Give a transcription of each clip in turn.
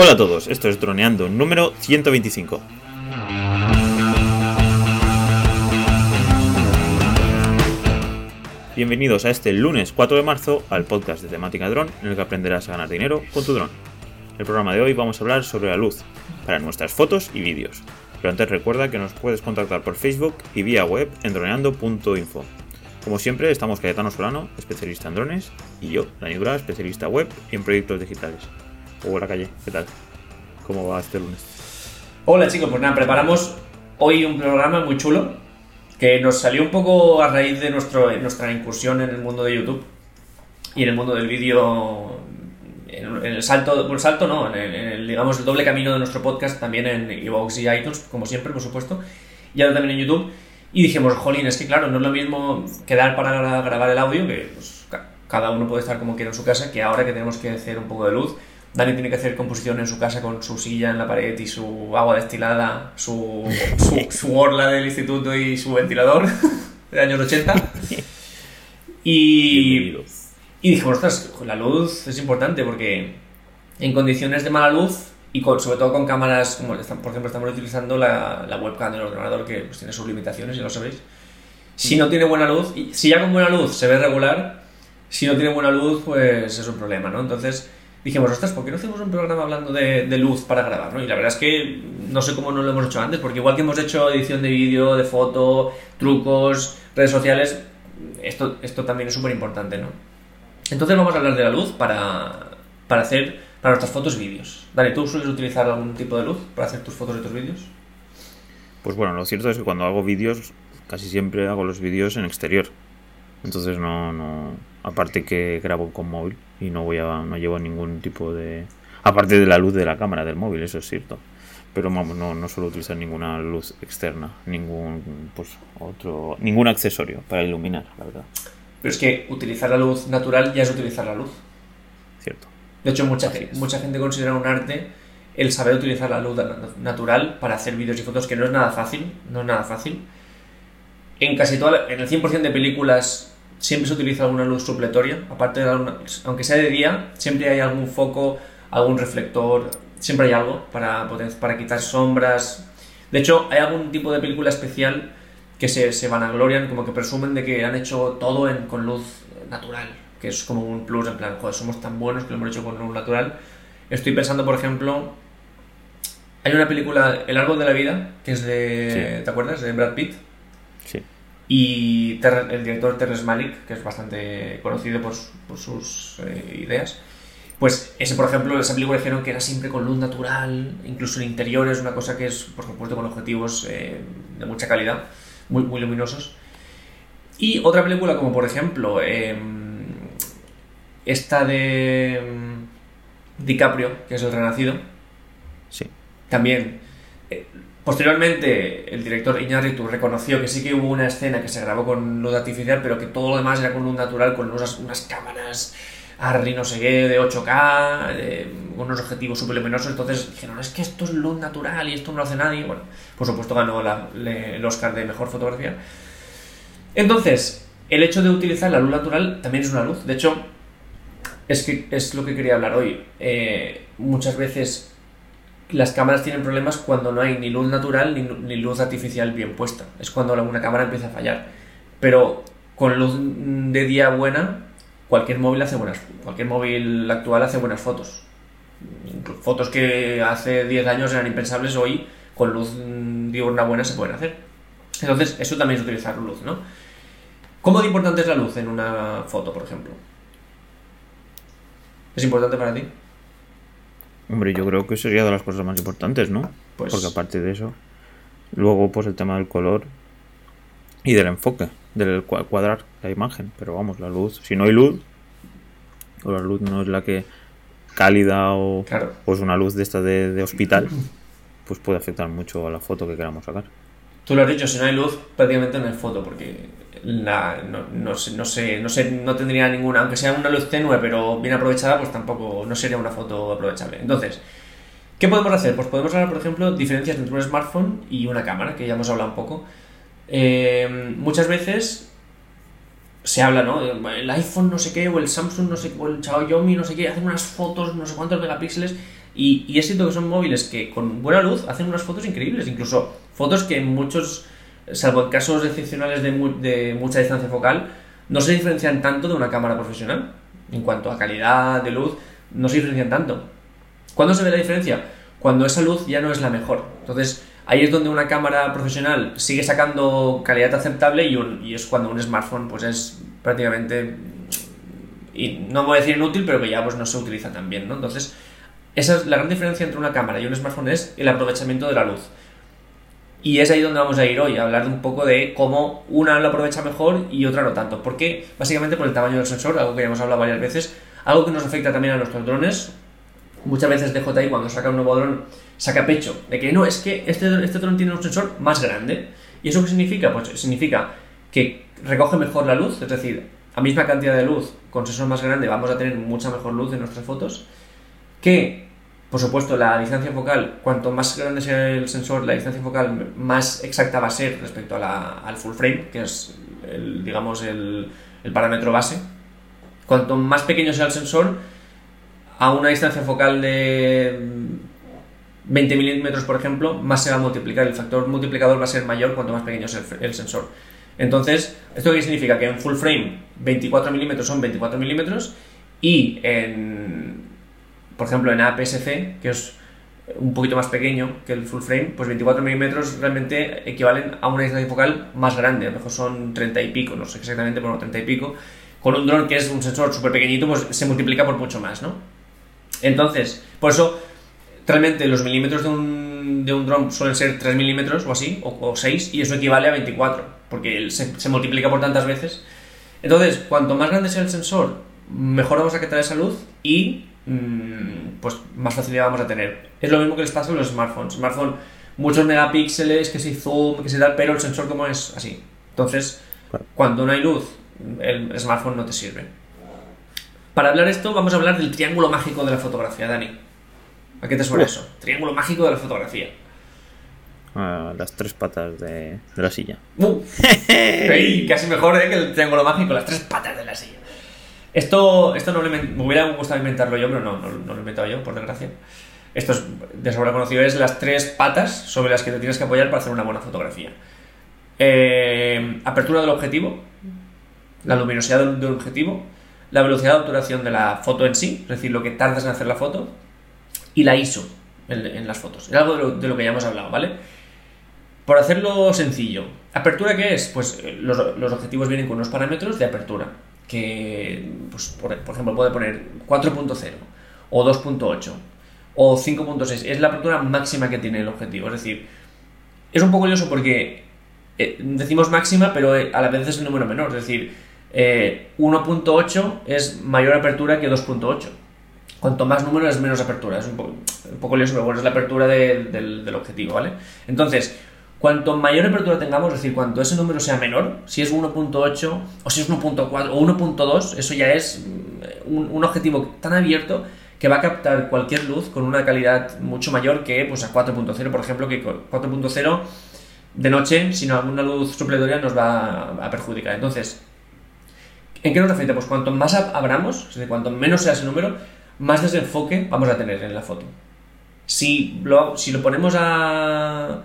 Hola a todos, esto es Droneando número 125. Bienvenidos a este lunes 4 de marzo al podcast de temática dron en el que aprenderás a ganar dinero con tu dron. En el programa de hoy vamos a hablar sobre la luz para nuestras fotos y vídeos. Pero antes recuerda que nos puedes contactar por Facebook y vía web en droneando.info. Como siempre, estamos Cayetano Solano, especialista en drones, y yo, Dani Dura, especialista web y en proyectos digitales. Hola Calle, ¿qué tal? ¿Cómo va este lunes? Hola chicos, pues nada, preparamos hoy un programa muy chulo que nos salió un poco a raíz de nuestro, nuestra incursión en el mundo de YouTube y en el mundo del vídeo, en, el salto, por salto no, en el, digamos, el doble camino de nuestro podcast, también en iVoox y iTunes, como siempre, por supuesto, y ahora también en YouTube. Y dijimos, jolín, es que claro, no es lo mismo quedar para grabar el audio, que pues, cada uno puede estar como quiera en su casa, que ahora que tenemos que hacer un poco de luz Dani tiene que hacer composición en su casa con su silla en la pared y su agua destilada, su, su, orla del instituto y su ventilador de años 80. Y, y dijimos, ostras, la luz es importante porque en condiciones de mala luz y sobre todo con cámaras, como por ejemplo estamos utilizando la, la webcam del ordenador que pues, tiene sus limitaciones, ya lo sabéis. Si no tiene buena luz, si ya con buena luz se ve regular, si no tiene buena luz, pues es un problema, ¿no? Entonces dijimos, ostras, ¿por qué no hacemos un programa hablando de, luz para grabar? ¿no? Y la verdad es que no sé cómo no lo hemos hecho antes, porque igual que hemos hecho edición de vídeo, de foto, trucos, redes sociales, esto, esto también es súper importante, ¿no? Entonces vamos a hablar de la luz para, para hacer para nuestras fotos y vídeos. Dani, ¿tú sueles utilizar algún tipo de luz para hacer tus fotos y tus vídeos? Pues bueno, lo cierto es que cuando hago vídeos, casi siempre hago los vídeos en exterior. Entonces no, no, aparte que grabo con móvil y no voy a, no llevo ningún tipo de, aparte de la luz de la cámara del móvil, eso es cierto. Pero vamos, no, no suelo utilizar ninguna luz externa, ningún, pues, otro, ningún accesorio para iluminar, la verdad. Pero es que utilizar la luz natural ya es utilizar la luz. Cierto. De hecho, mucha, mucha gente considera un arte el saber utilizar la luz natural para hacer vídeos y fotos, que no es nada fácil, no es nada fácil en casi toda, en el 100% de películas siempre se utiliza alguna luz supletoria, aparte de aunque sea de día, siempre hay algún foco, algún reflector, siempre hay algo para, para quitar sombras. De hecho, hay algún tipo de película especial que se, se vanaglorian, como que presumen de que han hecho todo en, con luz natural, que es como un plus, en plan, joder, somos tan buenos que lo hemos hecho con luz natural. Estoy pensando, por ejemplo, hay una película, El árbol de la vida, que es de, ¿te acuerdas? De Brad Pitt y el director Terrence Malick, que es bastante conocido por, sus eh, ideas, pues ese, por ejemplo, esa película dijeron que era siempre con luz natural, incluso en interiores, una cosa que es, por supuesto, con objetivos eh, de mucha calidad, muy, muy luminosos. Y otra película como, por ejemplo, em, esta de em, DiCaprio, que es El Renacido. Sí. También eh, Posteriormente, el director Iñárritu reconoció que sí que hubo una escena que se grabó con luz artificial, pero que todo lo demás era con luz natural, con unas, unas cámaras Arri no sé qué, de 8K, de unos objetivos súper luminosos. Entonces dijeron, es que esto es luz natural y esto no lo hace nadie. Bueno, por supuesto ganó el Oscar de Mejor Fotografía. Entonces, el hecho de utilizar la luz natural también es una luz. De hecho, es, que, es lo que quería hablar hoy. Eh, muchas veces las cámaras tienen problemas cuando no hay ni luz natural ni, luz artificial bien puesta. Es cuando una cámara empieza a fallar. Pero con luz de día buena, cualquier móvil hace buenas cualquier móvil actual hace buenas fotos. Fotos que hace 10 años eran impensables, hoy con luz diurna buena se pueden hacer. Entonces, eso también es utilizar luz, ¿no? ¿Cómo de importante es la luz en una foto, por ejemplo? ¿Es importante para ti? Hombre, yo creo que sería de las cosas más importantes, ¿no? Pues... Porque aparte de eso, luego pues el tema del color y del enfoque, del cuadrar la imagen. Pero vamos, la luz, si no hay luz, o la luz no es la que cálida o pues una luz de esta de, hospital, pues puede afectar mucho a la foto que queramos sacar. Tú lo has dicho, si no hay luz, prácticamente no hay foto, porque la, no, no, sé, no, sé, no sé, no tendría ninguna, aunque sea una luz tenue, pero bien aprovechada, pues tampoco, no sería una foto aprovechable. Entonces, ¿qué podemos hacer? Pues podemos hablar, por ejemplo, diferencias entre un smartphone y una cámara, que ya hemos hablado un poco. Eh, muchas veces se habla, ¿no? El iPhone no sé qué, o el Samsung no sé qué, o el Xiaomi no sé qué, hacen unas fotos, no sé cuántos megapíxeles. Y, y cierto que son móviles que con buena luz hacen unas fotos increíbles, incluso fotos que en muchos, salvo en casos excepcionales de, mu- de mucha distancia focal, no se diferencian tanto de una cámara profesional. En cuanto a calidad de luz, no se diferencian tanto. ¿Cuándo se ve la diferencia? Cuando esa luz ya no es la mejor. Entonces, ahí es donde una cámara profesional sigue sacando calidad aceptable y, un- y es cuando un smartphone pues es prácticamente, y no voy a decir inútil, pero que ya pues no se utiliza tan bien, ¿no? Entonces, esa es la gran diferencia entre una cámara y un smartphone es el aprovechamiento de la luz. Y es ahí donde vamos a ir hoy, a hablar un poco de cómo una lo aprovecha mejor y otra no tanto. ¿Por qué? Básicamente por el tamaño del sensor, algo que ya hemos hablado varias veces, algo que nos afecta también a nuestros drones. Muchas veces DJI cuando saca un nuevo dron saca pecho de que no, es que este, este dron tiene un sensor más grande. ¿Y eso qué significa? Pues significa que recoge mejor la luz, es decir, a misma cantidad de luz con sensor más grande vamos a tener mucha mejor luz en nuestras fotos. Que por supuesto, la distancia focal, cuanto más grande sea el sensor, la distancia focal más exacta va a ser respecto a la- al full frame, que es, el, digamos, el, el parámetro base. Cuanto más pequeño sea el sensor, a una distancia focal de mm, 20 milímetros, por ejemplo, más se va a multiplicar. El factor multiplicador va a ser mayor cuanto más pequeño sea el, el sensor. Entonces, ¿esto qué significa? Que en full frame 24 milímetros son 24 milímetros y en, por ejemplo, en APS-C, que es un poquito más pequeño que el full frame, pues 24 milímetros realmente equivalen a una distancia focal más grande, a lo mejor son 30 y pico, no sé exactamente, pero no, 30 y pico. Con un dron que es un sensor súper pequeñito, pues se multiplica por mucho más, ¿no? Entonces, por eso, realmente los milímetros de un, de un dron suelen ser 3 milímetros o así, o, o 6, y eso equivale a 24, porque se, se multiplica por tantas veces. Entonces, cuanto más grande sea el sensor, mejor vamos a captar esa luz y pues más facilidad vamos a tener. Es lo mismo que les pasa a los smartphones. Smartphone, muchos megapíxeles, que si zoom, que si tal, pero el sensor como es así. Entonces, Claro. cuando no hay luz, el smartphone no te sirve. Para hablar esto, vamos a hablar del triángulo mágico de la fotografía, Dani. ¿A qué te suena Uf. eso? Triángulo mágico de la fotografía. las tres patas de, de la silla. ¡Uh! Casi mejor ¿eh? que el triángulo mágico, las tres patas de la silla. Esto, esto no lo me hubiera gustado inventarlo yo, pero no, no, lo he inventado yo, por desgracia. Esto es de sobra conocido, es las tres patas sobre las que te tienes que apoyar para hacer una buena fotografía. Eh, apertura del objetivo, la luminosidad del, del objetivo, la velocidad de obturación de la foto en sí, es decir, lo que tardas en hacer la foto, y la ISO en, en las fotos. Es algo de lo, de lo que ya hemos hablado, ¿vale? Por hacerlo sencillo, ¿apertura qué es? Pues eh, los, los objetivos vienen con unos parámetros de apertura, que, pues, por, por ejemplo, puede poner 4.0 o 2.8 o 5.6. Es la apertura máxima que tiene el objetivo. Es decir, es un poco curioso porque eh, decimos máxima, pero eh, a la vez es el número menor. Es decir, eh, 1.8 es mayor apertura que 2.8. Cuanto más número es menos apertura. Es un poco, lioso, pero bueno, es la apertura de- del, del objetivo, ¿vale? Entonces, cuanto mayor apertura tengamos, es decir, cuanto ese número sea menor, si es 1.8 o si es 1.4 o 1.2, eso ya es mm, un, objetivo tan abierto que va a captar cualquier luz con una calidad mucho mayor que pues, a 4.0, por ejemplo, que con 4.0 de noche, sin alguna luz supletoria, nos va a perjudicar. Entonces, ¿en qué nos afecta? Pues cuanto más ab- abramos, es decir, cuanto menos sea ese número, más desenfoque vamos a tener en la foto. Si lo, si lo ponemos a,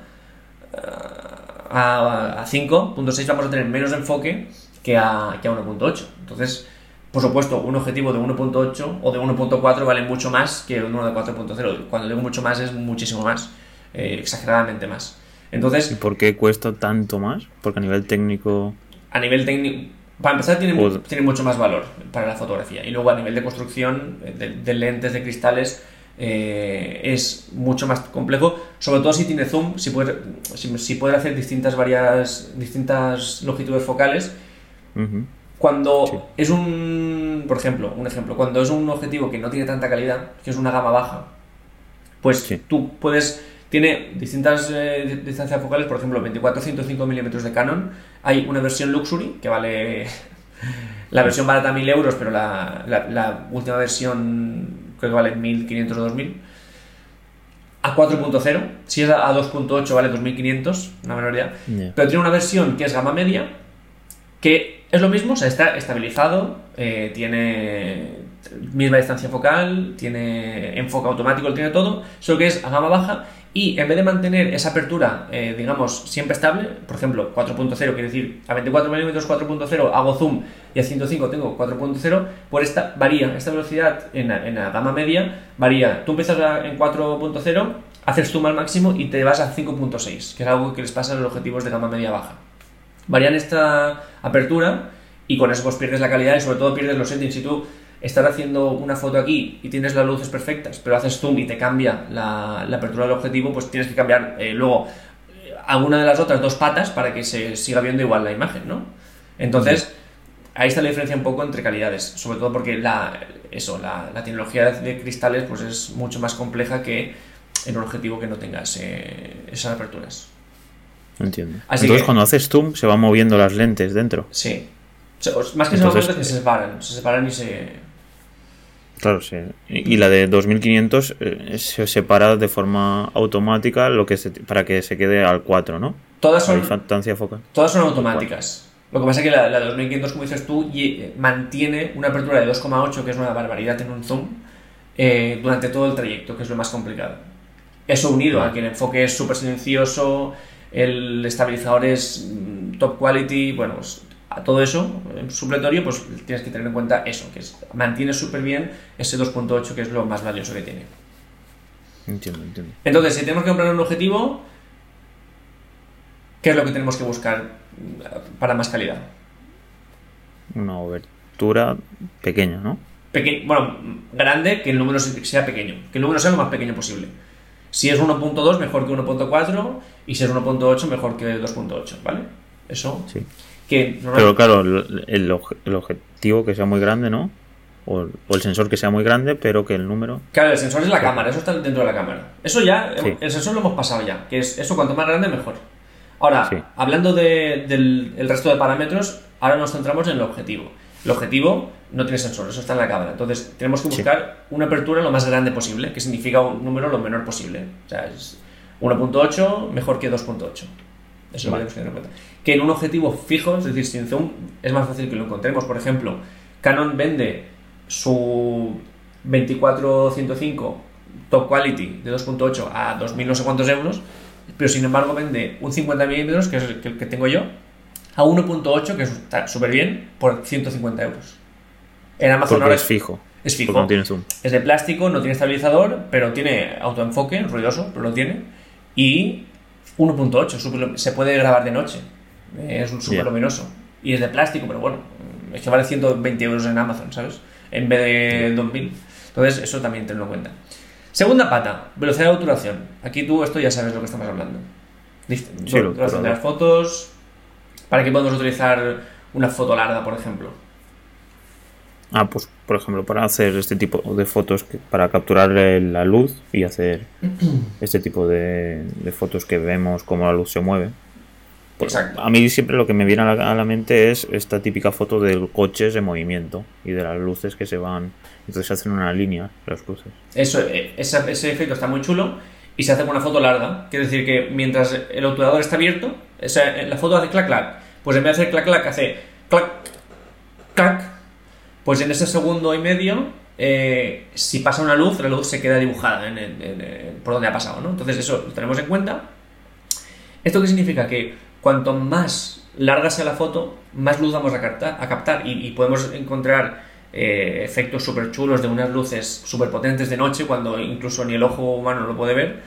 a, a 5.6 vamos a tener menos enfoque que a, que a 1.8. Entonces, por supuesto, un objetivo de 1.8 o de 1.4 vale mucho más que uno de 4.0. Cuando digo mucho más es muchísimo más, eh, exageradamente más. ¿Y Entonces, por qué cuesta tanto más? Porque a nivel técnico. a nivel técnico, para empezar, tiene, Pues- tiene mucho más valor para la fotografía. Y luego a nivel de construcción eh, de, de lentes, de cristales, eh, es mucho más complejo. Sobre todo si tiene zoom, si puede, si, si puede hacer distintas, varias, distintas longitudes focales. Cuando Sí. es un, por ejemplo, un ejemplo, cuando es un objetivo que no tiene tanta calidad, que es una gama baja, pues Sí. tú puedes, tiene distintas eh, di- distancias focales, por ejemplo, 24-105 milímetros de Canon, hay una versión Luxury que vale, la versión barata 1000 euros, pero la, la- la última versión creo que vale 1500 o 2000. A 4.0, si es a a 2.8 vale 2500, una menor idea. Pero tiene una versión que es gama media, que es lo mismo, o sea, está estabilizado, eh, tiene, misma distancia focal, tiene enfoque automático, tiene todo, solo que es a gama baja y en vez de mantener esa apertura, eh, digamos, siempre estable, por ejemplo, 4.0 quiere decir a 24 mm 4.0 hago zoom y a 105 tengo 4.0, por esta varía, esta velocidad en la, en la gama media varía. Tú empiezas en 4.0, haces zoom al máximo y te vas a 5.6, que es algo que les pasa a los objetivos de gama media baja. Varían esta apertura y con eso pues pierdes la calidad y sobre todo pierdes los settings. Si tú estás haciendo una foto aquí y tienes las luces perfectas, pero haces zoom y te cambia la, la apertura del objetivo, pues tienes que cambiar eh, luego eh, alguna de las otras dos patas para que se siga viendo igual la imagen, ¿no? Entonces, ahí está la diferencia un poco entre calidades, sobre todo porque la, eso, la, la tecnología de cristales pues es mucho más compleja que en un objetivo que no tenga ese- esas aperturas. Entiendo. Así Entonces que- cuando haces zoom se van moviendo las lentes dentro. Sí. O sea, os- más que se Entonces- que se separan, se separan y se... Claro, sí. Y la de 2500 eh, se separa de forma automática lo que se- para que se quede al 4, ¿no? Todas son, focal. todas son automáticas. Lo que pasa es que la, la de 2500, como dices tú, eh, mantiene una apertura de 2,8, que es una barbaridad en un zoom, eh, durante todo el trayecto, que es lo más complicado. Eso unido a que el enfoque es súper silencioso, el estabilizador es mm, top quality, bueno, pues a todo eso, en supletorio, pues tienes que tener en cuenta eso, que es, mantiene súper bien ese 2.8, que es lo más valioso que tiene. Entiendo, entiendo. Entonces, si tenemos que comprar un objetivo, ¿qué es lo que tenemos que buscar para más calidad? Una obertura pequeña, ¿no? Peque- bueno, grande, que el número se- sea pequeño, que el número sea lo más pequeño posible. Si es 1.2, mejor que 1.4, y si es 1.8, mejor que 2.8, ¿vale? Eso, Sí. Que Pero claro, el, el obje- el objetivo que sea muy grande, ¿no? O, o el sensor que sea muy grande, pero que el número... Claro, el sensor es la cámara, eso está dentro de la cámara. Eso ya, Sí. el sensor lo hemos pasado ya, que es eso cuanto más grande mejor. Ahora, Sí. hablando de- del el resto de parámetros, ahora nos centramos en el objetivo. El objetivo no tiene sensor, eso está en la cámara. Entonces, tenemos que Sí. buscar una apertura lo más grande posible, que significa un número lo menor posible. O sea, es 1.8 mejor que 2.8. Eso Vale. lo tenemos que tener en cuenta. Que en un objetivo fijo, es decir, sin zoom, es más fácil que lo encontremos. Por ejemplo, Canon vende su 24-105 top quality de 2.8 a 2.000 no sé cuántos euros, pero sin embargo vende un 50 milímetros, que es el que- tengo yo, a 1.8, que está súper bien, por 150 euros. En Amazon ahora es fijo. es fijo. No tiene zoom. Es de plástico, no tiene estabilizador, pero tiene autoenfoque, ruidoso, pero lo tiene. Y 1.8, súper- se puede grabar de noche. Es un súper luminoso. Y es de plástico, pero bueno, es que vale 120 euros en Amazon, ¿sabes? En vez de 2000. Entonces, eso también tenlo en cuenta. Segunda pata, velocidad de obturación. Aquí tú esto ya sabes lo que estamos hablando. Dist- Sí, de las fotos. ¿Para qué podemos utilizar una foto larga, por ejemplo? Ah, pues por ejemplo, para hacer este tipo de fotos, para capturar la luz y hacer este tipo de, de fotos que vemos cómo la luz se mueve. Pues, Exacto. A mí siempre lo que me viene a la, a la mente es esta típica foto de coches en movimiento y de las luces que se van. Entonces se hacen una línea las luces. Eso, eh, ese, ese efecto está muy chulo y se hace con una foto larga. Quiere decir que mientras el obturador está abierto, o sea, la foto hace clac clac. Pues en vez de hacer clac clac, hace clac clac. Pues en ese segundo y medio, eh, si pasa una luz, la luz se queda dibujada en por donde ha pasado. ¿no? Entonces eso lo tenemos en cuenta. ¿Esto qué significa? Que cuanto más larga sea la foto, más luz vamos a captar, a y, podemos encontrar eh, efectos súper chulos de unas luces súper potentes de noche cuando incluso ni el ojo humano lo puede ver,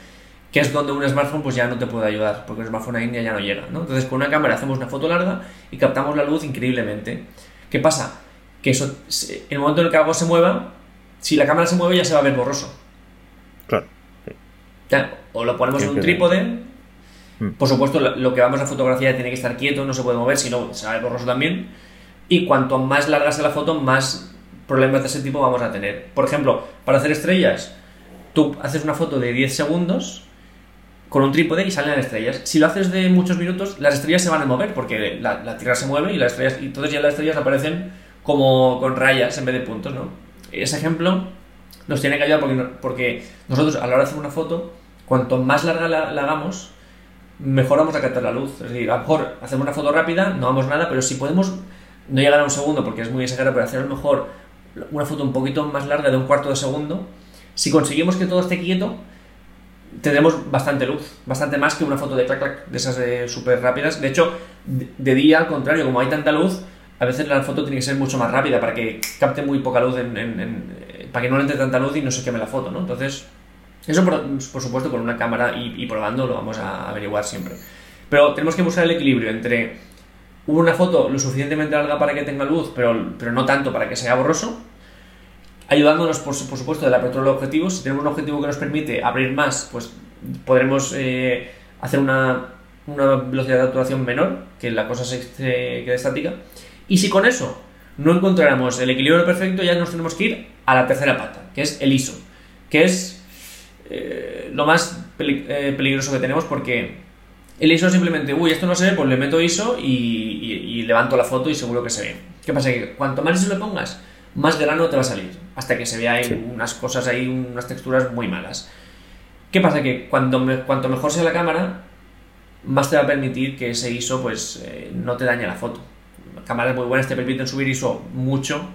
que es donde un smartphone pues ya no te puede ayudar, porque un smartphone ahí ya no llega. ¿no? Entonces con una cámara hacemos una foto larga y captamos la luz increíblemente. ¿Qué pasa? Que eso, en el momento en el que algo se mueva, si la cámara se mueve ya se va a ver borroso. Claro. sí. O lo ponemos en un trípode. Mm. Por supuesto, lo que vamos a fotografiar tiene que estar quieto, no se puede mover, si no se va a ver borroso también. Y cuanto más larga sea la foto, más problemas de ese tipo vamos a tener. Por ejemplo, para hacer estrellas, tú haces una foto de 10 segundos con un trípode y salen estrellas. Si lo haces de muchos minutos, las estrellas se van a mover porque la, la Tierra se mueve y las estrellas, y entonces ya las estrellas aparecen como con rayas en vez de puntos, ¿no? Ese ejemplo nos tiene que ayudar porque, porque nosotros a la hora de hacer una foto, cuanto más larga la, hagamos, mejor vamos a captar la luz. Es decir, a lo mejor hacemos una foto rápida, no vamos nada, pero si podemos no llegar a un segundo porque es muy exagerado, pero hacer a lo mejor una foto un poquito más larga de un cuarto de segundo, si conseguimos que todo esté quieto, tendremos bastante luz, bastante más que una foto de clac clac de esas súper rápidas. De hecho, de, día, al contrario, como hay tanta luz, a veces la foto tiene que ser mucho más rápida para que capte muy poca luz, en, para que no le entre tanta luz y no se queme la foto, ¿no? Entonces, eso por, supuesto con una cámara y, probando lo vamos a averiguar siempre. Pero tenemos que buscar el equilibrio entre una foto lo suficientemente larga para que tenga luz, pero, pero no tanto para que sea borroso, ayudándonos, por, supuesto, de apertura del objetivo. Si tenemos un objetivo que nos permite abrir más, pues podremos eh, hacer una, una, velocidad de actuación menor, que la cosa quede estática. Y si con eso no encontráramos el equilibrio perfecto, ya nos tenemos que ir a la tercera pata, que es el ISO, que es eh, lo más eh, peligroso que tenemos porque el ISO simplemente, uy, esto no se ve, pues le meto ISO y, levanto la foto y seguro que se ve. ¿Qué pasa? Que cuanto más ISO le pongas, más grano te va a salir, hasta que se vea unas cosas ahí, unas texturas muy malas. ¿Qué pasa? Que cuando cuanto mejor sea la cámara, más te va a permitir que ese ISO pues eh, no te dañe la foto. Cámaras muy buenas te permiten subir ISO mucho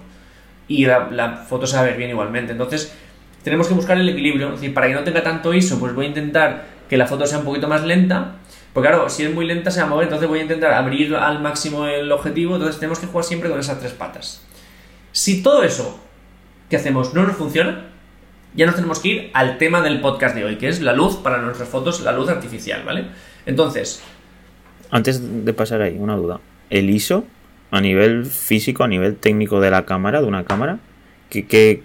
y la, la, foto se va a ver bien igualmente. Entonces, tenemos que buscar el equilibrio. Es decir, para que no tenga tanto ISO, pues voy a intentar que la foto sea un poquito más lenta porque claro, si es muy lenta se va a mover, entonces voy a intentar abrir al máximo el objetivo, entonces tenemos que jugar siempre con esas tres patas. Si todo eso que hacemos no nos funciona, ya nos tenemos que ir al tema del podcast de hoy, que es la luz para nuestras fotos, la luz artificial, ¿vale? Entonces... Antes de pasar ahí, una duda. ¿El ISO, a nivel físico, a nivel técnico de la cámara, de una cámara, ¿qué,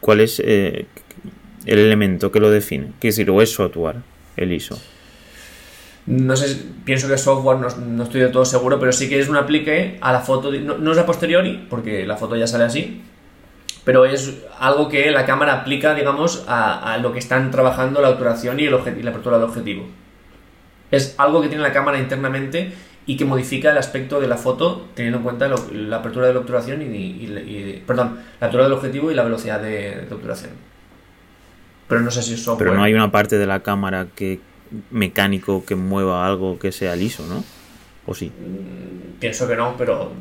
cuál es eh, el elemento que lo define? ¿Qué decir, o es actuar, el ISO? No sé, pienso que software, no, estoy de todo seguro, pero sí que es un aplique a la foto, no, es a posteriori, porque la foto ya sale así, pero es algo que la cámara aplica, digamos, a, lo que están trabajando la obturación y, el y la apertura del objetivo. Es algo que tiene la cámara internamente y que modifica el aspecto de la foto teniendo en cuenta la apertura de la obturación y, perdón, la apertura del objetivo y la velocidad de, de obturación. Pero no sé si es software. Pero no hay una parte de la cámara que mecánico que mueva algo que sea liso, ¿no? ¿O sí? Mm, pienso que no, pero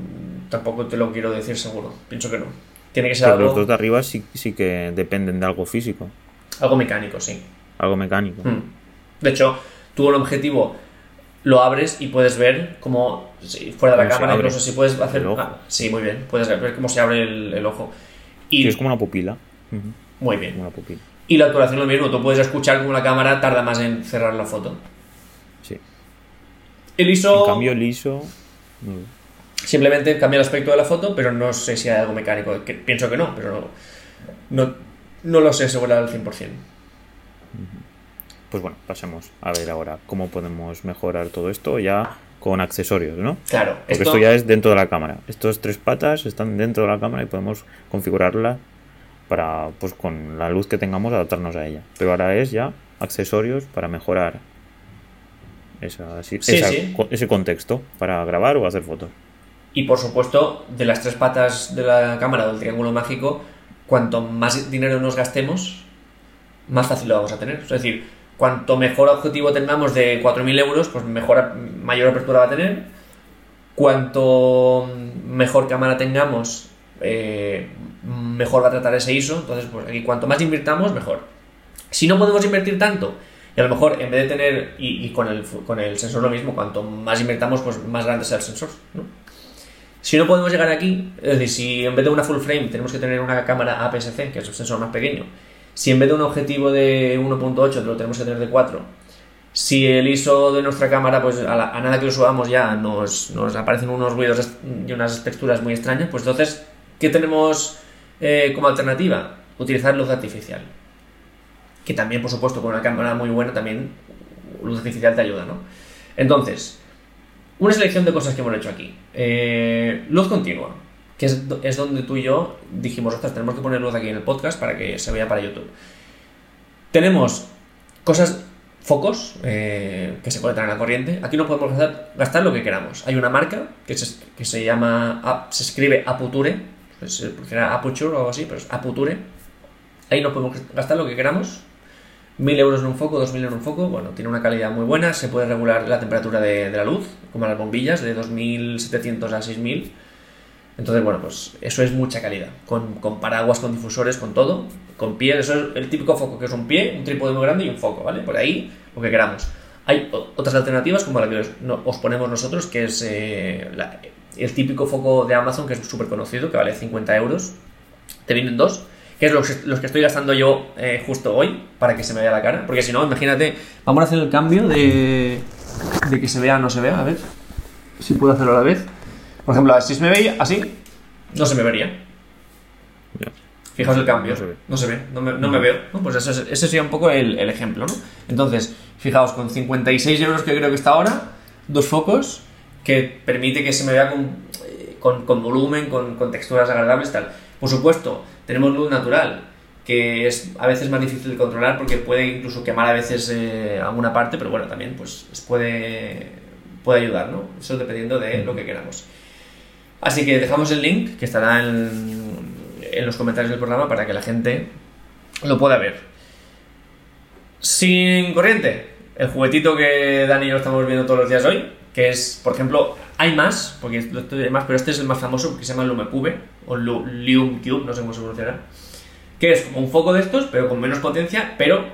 tampoco te lo quiero decir seguro. Pienso que no. Tiene que ser algo... Los dos de arriba sí, sí que dependen de algo físico. Algo mecánico, sí. Algo mecánico. Mm. De hecho, tú el objetivo lo abres y puedes ver cómo fuera de la cámara, incluso si puedes hacer. Ah, sí, muy bien. Puedes ver cómo se abre el, ojo. Y... es como una pupila. Muy bien. Una pupila. Y la actuación lo mismo, tú puedes escuchar cómo la cámara tarda más en cerrar la foto. Sí. El ISO. En cambio, el ISO. Simplemente cambia el aspecto de la foto, pero no sé si hay algo mecánico. pienso que no, pero no, no, lo sé asegurar al 100%. Pues bueno, pasemos a ver ahora cómo podemos mejorar todo esto ya con accesorios, ¿no? Claro. Porque esto ya es dentro de la cámara. Estos tres patas están dentro de la cámara y podemos configurarla para, pues con la luz que tengamos, adaptarnos a ella. Pero ahora es ya accesorios para mejorar esa, ese contexto para grabar o hacer fotos. Y por supuesto, de las tres patas de la cámara del triángulo mágico, cuanto más dinero nos gastemos, más fácil lo vamos a tener. Es decir, cuanto mejor objetivo tengamos de 4.000 euros, pues mejor, mayor apertura va a tener. Cuanto mejor cámara tengamos, eh, mejor va a tratar ese ISO. Entonces, pues aquí cuanto más invirtamos, mejor. Si no podemos invertir tanto, y a lo mejor en vez de tener, y, con, el, con el sensor lo mismo, cuanto más invertamos, pues más grande sea el sensor. Si no podemos llegar aquí, es decir, si en vez de una full frame tenemos que tener una cámara APS-C, que es el sensor más pequeño, si en vez de un objetivo de 1.8 lo tenemos que tener de 4, si el ISO de nuestra cámara, pues a, nada que lo subamos ya nos, nos aparecen unos ruidos y unas texturas muy extrañas, pues entonces, ¿qué tenemos eh, como alternativa, utilizar luz artificial. Que también, por supuesto, con una cámara muy buena, también luz artificial te ayuda, ¿no? Entonces, una selección de cosas que hemos hecho aquí. Eh, luz continua, que es, es, donde tú y yo dijimos, ostras, tenemos que poner luz aquí en el podcast para que se vea para YouTube. Tenemos cosas, focos eh, que se conectan a la corriente. Aquí no podemos gastar, lo que queramos. Hay una marca que se, que se llama, se escribe Aputure, pues, era Aputure o algo así, pero es Aputure. Ahí no podemos gastar lo que queramos. 1000 euros en un foco, 2000 en un foco, bueno, tiene una calidad muy buena, se puede regular la temperatura de, la luz, como las bombillas, de 2700 a 6000. Entonces, bueno, pues eso es mucha calidad. Con, con paraguas, con difusores, con todo. Con pie, eso es el típico foco, que es un pie, un trípode muy grande y un foco, ¿vale? Por ahí, lo que queramos. Hay otras alternativas como la que os, ponemos nosotros, que es eh, el típico foco de Amazon, que es súper conocido, que vale 50 euros. Te vienen dos, que es los, que estoy gastando yo eh, justo hoy, para que se me vea la cara. Porque si no, imagínate, vamos a hacer el cambio de, de que se vea o no se vea, a ver si puedo hacerlo a la vez. Por ejemplo, si se me veía así, no se me vería. Fijaos el cambio. No se ve. No me, veo. Pues ese, sería un poco el, ejemplo, ¿no? Entonces, fijaos, con 56 euros que creo que está ahora, dos focos que permite que se me vea con, eh, con, volumen, con, texturas agradables, tal. Por supuesto, tenemos luz natural, que es a veces más difícil de controlar porque puede incluso quemar a veces eh, alguna parte, pero bueno, también pues puede, puede ayudar, ¿no? Eso dependiendo de lo que queramos. Así que dejamos el link que estará en, los comentarios del programa para que la gente lo pueda ver. Sin corriente, el juguetito que Dani y yo estamos viendo todos los días hoy, que es, por ejemplo, hay más, porque hay más, pero este es el más famoso, que se llama LumeCube, o Lume Cube, no sé cómo se pronunciará, que es como un foco de estos, pero con menos potencia, pero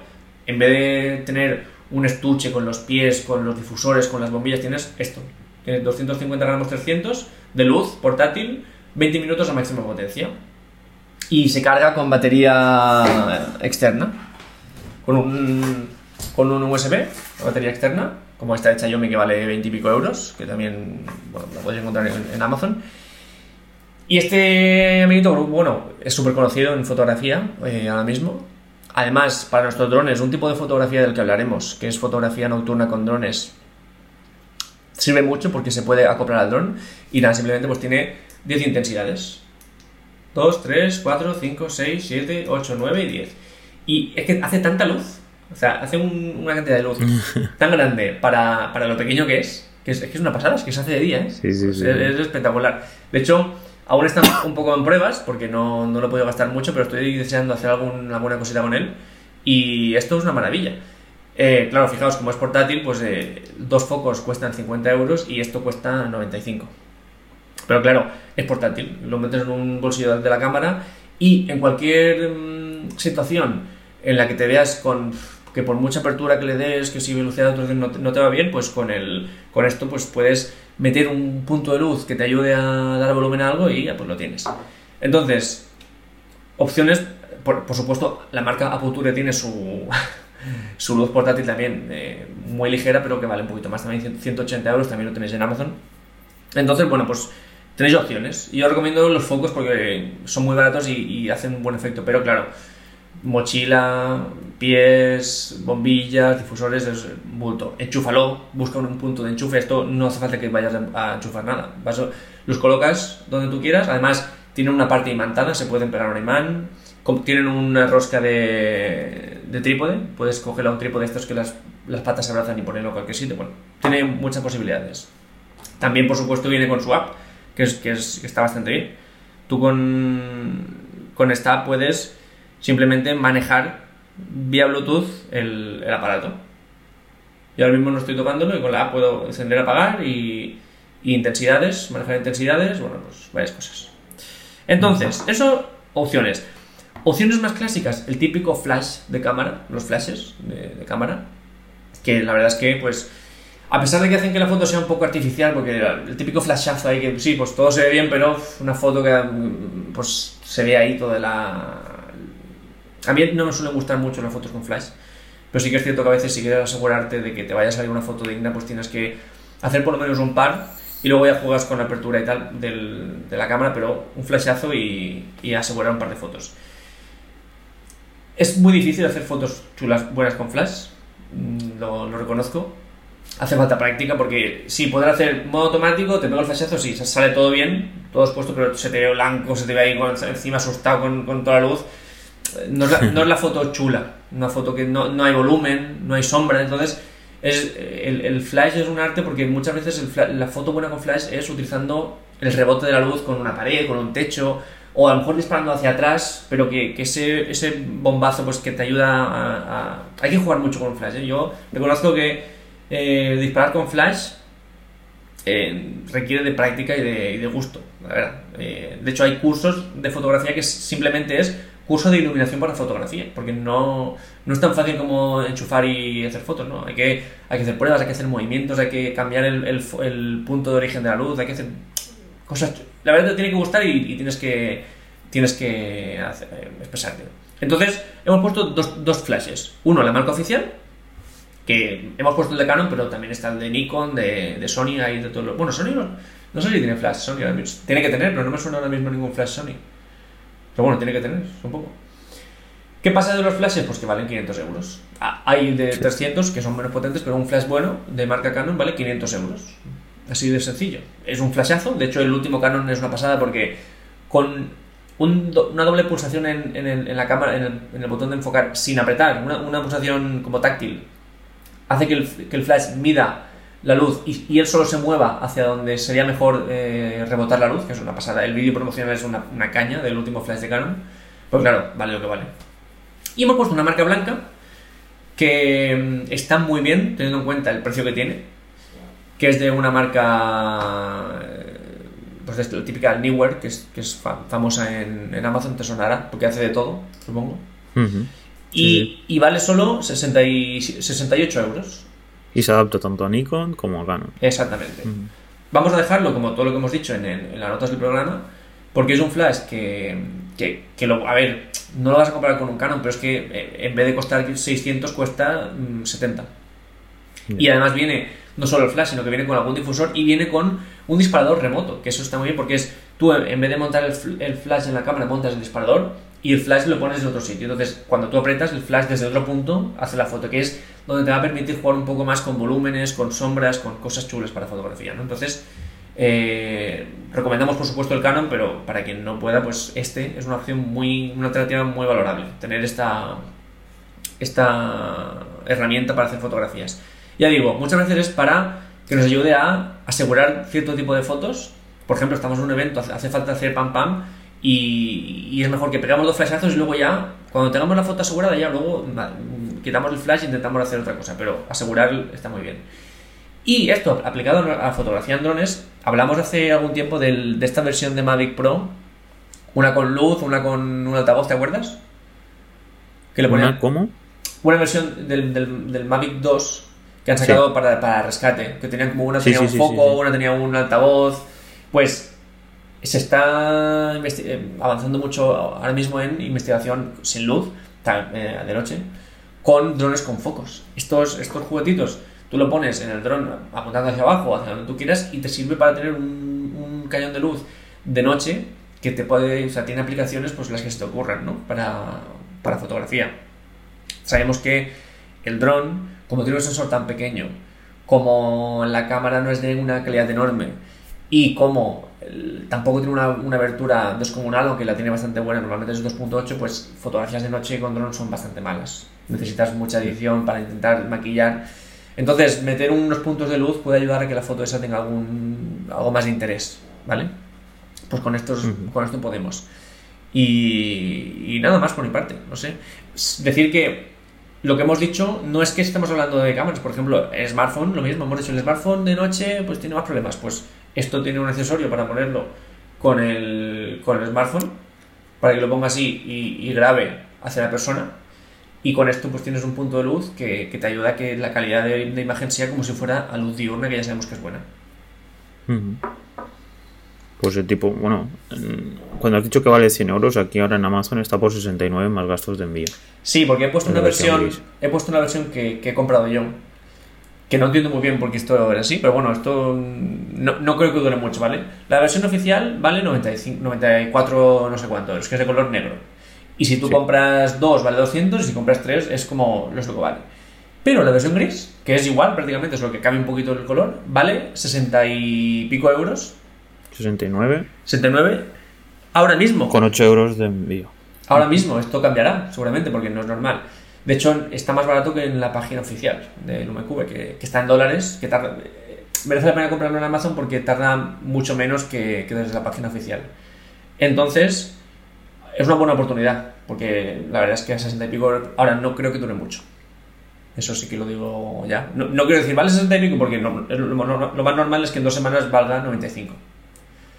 en vez de tener un estuche con los pies, con los difusores, con las bombillas, tienes esto. Tienes 250 gramos 300 de luz portátil, 20 minutos a máxima potencia. Y se carga con batería externa, con un, con un USB, batería externa, como esta hecha Yomi que vale 20 y pico euros, que también bueno, la podéis encontrar en, Amazon. Y este amiguito, bueno, es súper conocido en fotografía eh, ahora mismo. Además, para nuestros drones, un tipo de fotografía del que hablaremos, que es fotografía nocturna con drones, sirve mucho porque se puede acoplar al dron y nada, simplemente pues tiene 10 intensidades. 2, 3, 4, 5, 6, 7, 8, 9 y 10. Y es que hace tanta luz, o sea, hace una cantidad de luz tan grande para, para, lo pequeño que es, que es, que es una pasada, es que se hace de día, ¿eh? sí, sí, sí. Es, espectacular. De hecho, aún está un poco en pruebas porque no, no lo he podido gastar mucho, pero estoy deseando hacer alguna buena cosita con él. Y esto es una maravilla. Eh, claro, fijaos, como es portátil, pues eh, dos focos cuestan 50 euros y esto cuesta 95. Pero claro, es portátil, lo metes en un bolsillo de la cámara y en cualquier mm, situación en la que te veas con que por mucha apertura que le des, que si velocidad no, no te va bien, pues con, el, con esto pues puedes meter un punto de luz que te ayude a dar volumen a algo y ya pues lo tienes. Entonces, opciones, por, por supuesto, la marca Aputure tiene su, su luz portátil también eh, muy ligera, pero que vale un poquito más, también 180 euros, también lo tenéis en Amazon. Entonces, bueno, pues tenéis opciones. Yo recomiendo los focos porque son muy baratos y, hacen un buen efecto, pero claro, mochila, pies, bombillas, difusores, es bulto. Enchúfalo, busca un punto de enchufe. Esto no hace falta que vayas a enchufar nada. los colocas donde tú quieras. Además, tienen una parte imantada, se pueden pegar un imán tienen una rosca de, de trípode, puedes coger a un trípode de estos que las, patas se abrazan y ponerlo en cualquier sitio. Bueno, tiene muchas posibilidades. También, por supuesto, viene con su app, que, es, que, es, está bastante bien. Tú con, con esta app puedes simplemente manejar vía Bluetooth el, el aparato. Yo ahora mismo no estoy tocándolo y con la app puedo encender, apagar y, y intensidades, manejar intensidades, bueno, pues varias cosas. Entonces, eso, opciones. Opciones más clásicas, el típico flash de cámara, los flashes de, cámara, que la verdad es que, pues, a pesar de que hacen que la foto sea un poco artificial, porque el típico flashazo ahí que sí, pues todo se ve bien, pero una foto que pues se ve ahí toda la... A mí no me suelen gustar mucho las fotos con flash, pero sí que es cierto que a veces si quieres asegurarte de que te vaya a salir una foto digna, pues tienes que hacer por lo menos un par y luego ya juegas con la apertura y tal de la cámara, pero un flashazo y, y asegurar un par de fotos. Es muy difícil hacer fotos chulas buenas con flash, mm, lo, reconozco. Hace falta práctica porque si poder hacer modo automático, te pego el flashazo, sí, sale todo bien, todo expuesto, pero se te ve blanco, se te ve ahí encima asustado con, toda la luz. No es, la, foto chula, una foto que no, no, hay volumen, no hay sombra, entonces es, el, flash es un arte porque muchas veces la foto buena con flash es utilizando el rebote de la luz con una pared, con un techo, o a lo mejor disparando hacia atrás, pero que, ese, ese, bombazo pues que te ayuda a, Hay que jugar mucho con flash, ¿eh? Yo reconozco que eh, disparar con flash eh, requiere de práctica y de, de gusto, la verdad. Eh, de hecho, hay cursos de fotografía que simplemente es curso de iluminación para fotografía, porque no, no es tan fácil como enchufar y hacer fotos, ¿no? Hay que, hay que hacer pruebas, hay que hacer movimientos, hay que cambiar el, el punto de origen de la luz, hay que hacer cosas... La verdad te tiene que gustar y, tienes que, tienes que eh, expresarte. Entonces, hemos puesto dos, dos flashes. Uno, la marca oficial, que hemos puesto el de Canon, pero también está el de Nikon, de, de Sony, ahí de todo lo... Bueno, Sony no, no sé si tiene flash, Sony ahora mismo. Tiene que tener, pero no me suena ahora mismo ningún flash Sony. Pero bueno, tiene que tener, un poco. ¿Qué pasa de los flashes? Pues que valen 500 euros. Ah, hay de 300 que son menos potentes, pero un flash bueno de marca Canon vale 500 euros. Así de sencillo. Es un flashazo. De hecho, el último Canon es una pasada porque con una doble pulsación en, el, la cámara, en el, botón de enfocar, sin apretar, una, pulsación como táctil, hace que el, flash mida la luz y, y, él solo se mueva hacia donde sería mejor eh, rebotar la luz, que es una pasada. El vídeo promocional es una, una, caña del último flash de Canon. Pues claro, vale lo que vale. Y hemos puesto una marca blanca que mm, está muy bien, teniendo en cuenta el precio que tiene, que es de una marca pues de la típica Newer, que es, que es famosa en, en, Amazon, te sonará, porque hace de todo, supongo. Uh -huh. y, sí. y, vale solo 60 y, 68 euros. Y se adapta tanto a Nikon como a Canon. Exactamente. Uh -huh. Vamos a dejarlo, como todo lo que hemos dicho en, en, en las notas del programa, porque es un flash que, que, que, lo, a ver, no lo vas a comparar con un Canon, pero es que eh, en vez de costar 600 cuesta 70. Y además viene no solo el flash, sino que viene con algún difusor y viene con un disparador remoto, que eso está muy bien porque es tú en vez de montar el, flash en la cámara, montas el disparador y el flash lo pones en otro sitio. Entonces, cuando tú apretas, el flash desde otro punto hace la foto, que es donde te va a permitir jugar un poco más con volúmenes, con sombras, con cosas chulas para fotografía. Entonces, eh, recomendamos por supuesto el Canon, pero para quien no pueda, pues este es una opción muy, una alternativa muy valorable, tener esta, esta herramienta para hacer fotografías. Ya digo, muchas veces es para que nos ayude a asegurar cierto tipo de fotos. Por ejemplo, estamos en un evento, hace falta hacer pam pam y, y es mejor que pegamos dos flashazos y luego ya, cuando tengamos la foto asegurada, ya luego quitamos el flash e intentamos hacer otra cosa, pero asegurar está muy bien. Y esto, aplicado a fotografía en drones, hablamos hace algún tiempo del, de esta versión de Mavic Pro, una con luz, una con un altavoz, ¿te acuerdas? Que le ponía, ¿Una cómo? Una versión del, del, del Mavic 2 que han sacado sí. para, para, rescate, que tenían como una tenía sí, un foco, una tenía un altavoz, pues se está eh, avanzando mucho ahora mismo en investigación sin luz, eh, de noche, con drones con focos. Estos, estos juguetitos, tú lo pones en el dron apuntando hacia abajo, hacia donde tú quieras, y te sirve para tener un, un cañón de luz de noche que te puede, o sea, tiene aplicaciones pues las que se te ocurran, ¿no? Para, para fotografía. Sabemos que el dron como tiene un sensor tan pequeño, como la cámara no es de una calidad enorme y como tampoco tiene una, una abertura descomunal, aunque la tiene bastante buena, normalmente es 2.8, pues fotografías de noche con dron son bastante malas. Necesitas mucha edición para intentar maquillar. Entonces, meter unos puntos de luz puede ayudar a que la foto esa tenga algún, algo más de interés, ¿vale? Pues con, estos, uh -huh. con esto podemos. Y, y nada más por mi parte, no sé. Decir que lo que hemos dicho no es que estemos hablando de cámaras, por ejemplo, el smartphone, lo mismo, hemos dicho, el smartphone de noche pues tiene más problemas, pues esto tiene un accesorio para ponerlo con el, con el smartphone, para que lo ponga así y, y, grabe hacia la persona, y con esto pues tienes un punto de luz que, te ayuda a que la calidad de, imagen sea como si fuera a luz diurna, que ya sabemos que es buena. Pues el tipo, bueno, cuando has dicho que vale 100 euros, aquí ahora en Amazon está por 69 más gastos de envío. Sí, porque he puesto una versión, versión he puesto una versión que, que, he comprado yo, que no entiendo muy bien por qué esto era así, pero bueno, esto no, no, creo que dure mucho, ¿vale? La versión oficial vale 95, 94 no sé cuánto, es que es de color negro. Y si tú sí. compras dos vale 200 y si compras tres es como lo que vale. Pero la versión gris, que es igual prácticamente, solo que cambia un poquito el color, vale 60 y pico euros 69. 69. Ahora mismo. Con 8 euros de envío. Ahora mismo, esto cambiará, seguramente, porque no es normal. De hecho, está más barato que en la página oficial de LumeCube, que, que está en dólares, que tarda, merece la pena comprarlo en Amazon porque tarda mucho menos que, que, desde la página oficial. Entonces, es una buena oportunidad, porque la verdad es que a 60 y pico ahora no creo que dure mucho. Eso sí que lo digo ya. No, no quiero decir, vale 65 porque no- lo, lo- lo más normal es que en dos semanas valga 95.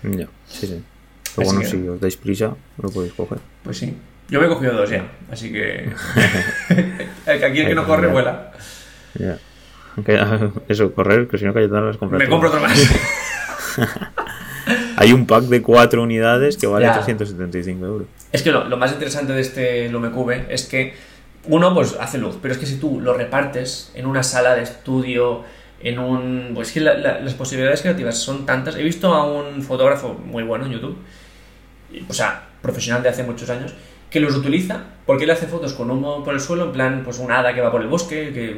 Ya, sí, sí. Pero Así bueno, que- si os dais prisa, lo podéis coger. Pues sí. Yo me he cogido dos ya, así que. Aquí el que no corre vuela. Ya. Eso, correr, que si no Cayetano las compras Me compro otro más. Hay un pack de cuatro unidades que vale Ya. 375 euros. Es que lo, lo más interesante de este Lumecube es que uno pues hace luz, pero es que si tú lo repartes en una sala de estudio, en un... Pues es que la- la- las posibilidades creativas son tantas. He visto a un fotógrafo muy bueno en YouTube, o sea, profesional de hace muchos años, que los utiliza porque él hace fotos con humo por el suelo, en plan, pues un hada que va por el bosque, que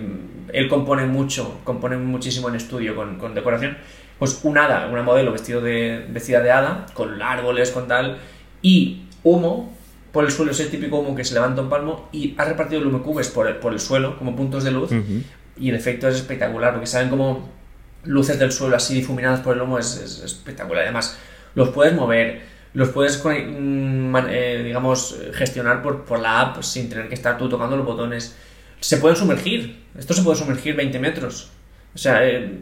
él compone mucho, compone muchísimo en estudio con, con decoración. Pues un hada, una modelo vestido de, vestida de hada, con árboles, con tal, y humo por el suelo, ese típico humo que se levanta un palmo, y ha repartido lumecubes por el, por el suelo, como puntos de luz, Ujú. Y el efecto es espectacular, porque salen como luces del suelo así difuminadas por el humo, es, es espectacular. Además, los puedes mover, los puedes, mm, eh, digamos, gestionar por, por la app sin tener que estar tú tocando los botones. Se pueden sumergir, esto se puede sumergir 20 metros. O sea, eh,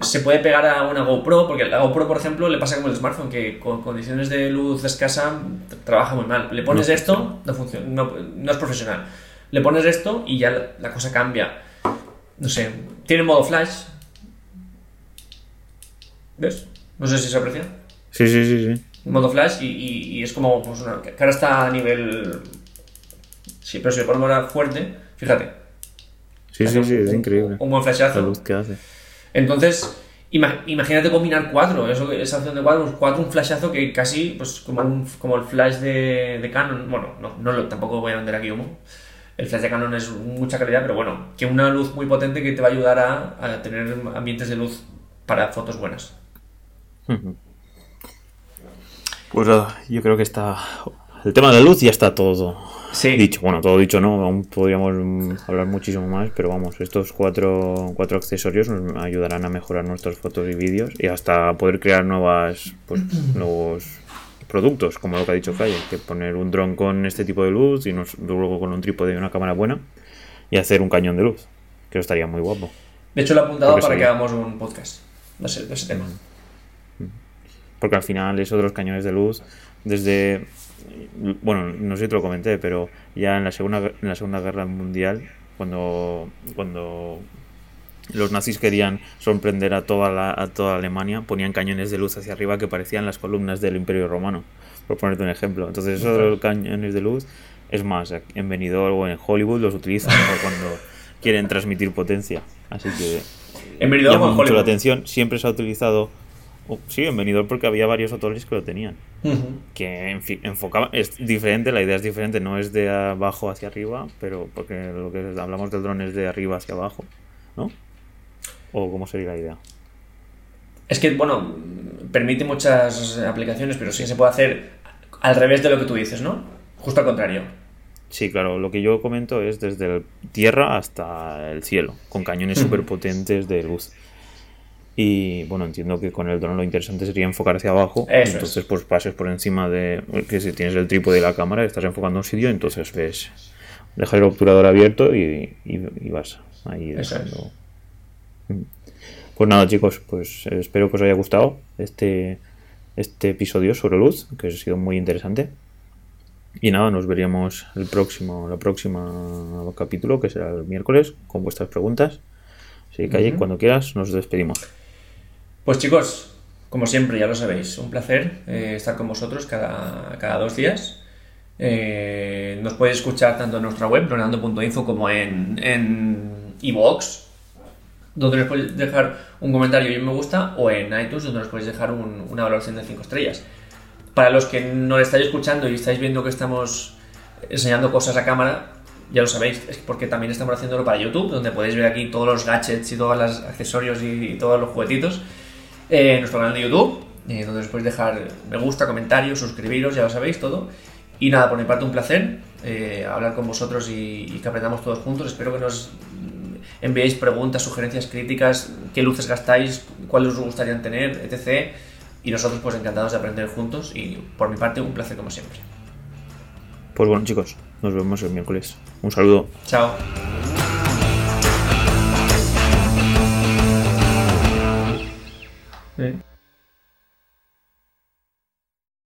se puede pegar a una GoPro, porque la GoPro, por ejemplo, le pasa como el smartphone, que con condiciones de luz escasa trabaja muy mal. Le pones No esto, no funciona, no, no es profesional. Le pones esto y ya la, la cosa cambia. No sé, tiene modo flash. ¿Ves? No sé si se aprecia. Sí, sí, sí, sí. Modo flash y, y- y es como, pues, una, que ahora está a nivel... Sí, pero si le ponemos ahora fuerte, fíjate. Sí, sí, sí, es increíble. Un buen La flashazo. luz que hace. Entonces, ima- imagínate combinar cuatro, eso, esa opción de cuatro, cuatro, un flashazo que casi, pues como, un- como el flash de, de Canon, bueno, no, no lo- tampoco voy a vender aquí humo, el flash de Canon es mucha calidad, pero bueno, que una luz muy potente que te va a ayudar a, a tener ambientes de luz para fotos buenas. Pues yo creo que está. El tema de la luz ya está todo Sí. dicho. Bueno, todo dicho no, aún podríamos mm, hablar muchísimo más, pero vamos, estos cuatro, cuatro accesorios nos ayudarán a mejorar nuestras fotos y vídeos y hasta poder crear nuevas, pues, nuevos productos, como lo que ha dicho Calle, que poner un dron con este tipo de luz y luego con un trípode y una cámara buena y hacer un cañón de luz, que estaría muy guapo. De hecho, lo he apuntado Porque para que hagamos un podcast de ese, de ese tema. Porque al final eso de los cañones de luz, desde. Bueno, no sé si te lo comenté, pero ya en la Segunda, en la segunda Guerra Mundial, cuando, cuando los nazis querían sorprender a toda, la, a toda Alemania, ponían cañones de luz hacia arriba que parecían las columnas del Imperio Romano, por ponerte un ejemplo. Entonces, eso de los cañones de luz, es más, en Benidorm o en Hollywood los utilizan para cuando quieren transmitir potencia. Así que En Benidorm o en mucho la Hollywood. atención. Siempre se ha utilizado. oh, sí, en Benidorm porque había varios hoteles que lo tenían. Que en fin, enfocaba. Es diferente, la idea es diferente. No es de abajo hacia arriba, pero porque lo que hablamos del dron es de arriba hacia abajo, ¿no? ¿O cómo sería la idea? Es que, bueno, permite muchas aplicaciones, pero sí se puede hacer al revés de lo que tú dices, ¿no? Justo al contrario. Sí, claro, lo que yo comento es desde el tierra hasta el cielo, con cañones súper potentes de luz. Y bueno, entiendo que con el dron lo interesante sería enfocar hacia abajo. Eso entonces, pues pases por encima de. Que si tienes el trípode y la cámara, estás enfocando a un sitio, entonces ves. Dejas el obturador abierto y, y- y vas ahí Eso es. Pues nada, chicos, pues eh, espero que os haya gustado este, este episodio sobre luz, que ha sido muy interesante. Y nada, nos veríamos el próximo, la próxima capítulo, que será el miércoles, con vuestras preguntas. Así que, cuando quieras, nos despedimos. Pues chicos, como siempre, ya lo sabéis, un placer eh, estar con vosotros cada, cada dos días. Eh, nos podéis escuchar tanto en nuestra web, ronaldo.info, como en en iVoox, donde nos podéis dejar un comentario y un me gusta, o en iTunes, donde nos podéis dejar un- una valoración de 5 estrellas. Para los que no lo estáis escuchando y estáis viendo que estamos enseñando cosas a cámara, ya lo sabéis, es porque también estamos haciéndolo para YouTube, donde podéis ver aquí todos los gadgets y todos los accesorios y, y todos los juguetitos. Eh, en nuestro canal de YouTube, eh, donde os podéis dejar me gusta, comentarios, suscribiros, ya lo sabéis todo. Y nada, por mi parte un placer eh, hablar con vosotros y, y que aprendamos todos juntos. Espero que nos enviéis preguntas, sugerencias, críticas, qué luces gastáis, cuáles os gustaría tener, etc. Y nosotros pues encantados de aprender juntos y por mi parte un placer como siempre. Pues bueno chicos, nos vemos el miércoles. Un saludo. Chao. Eh.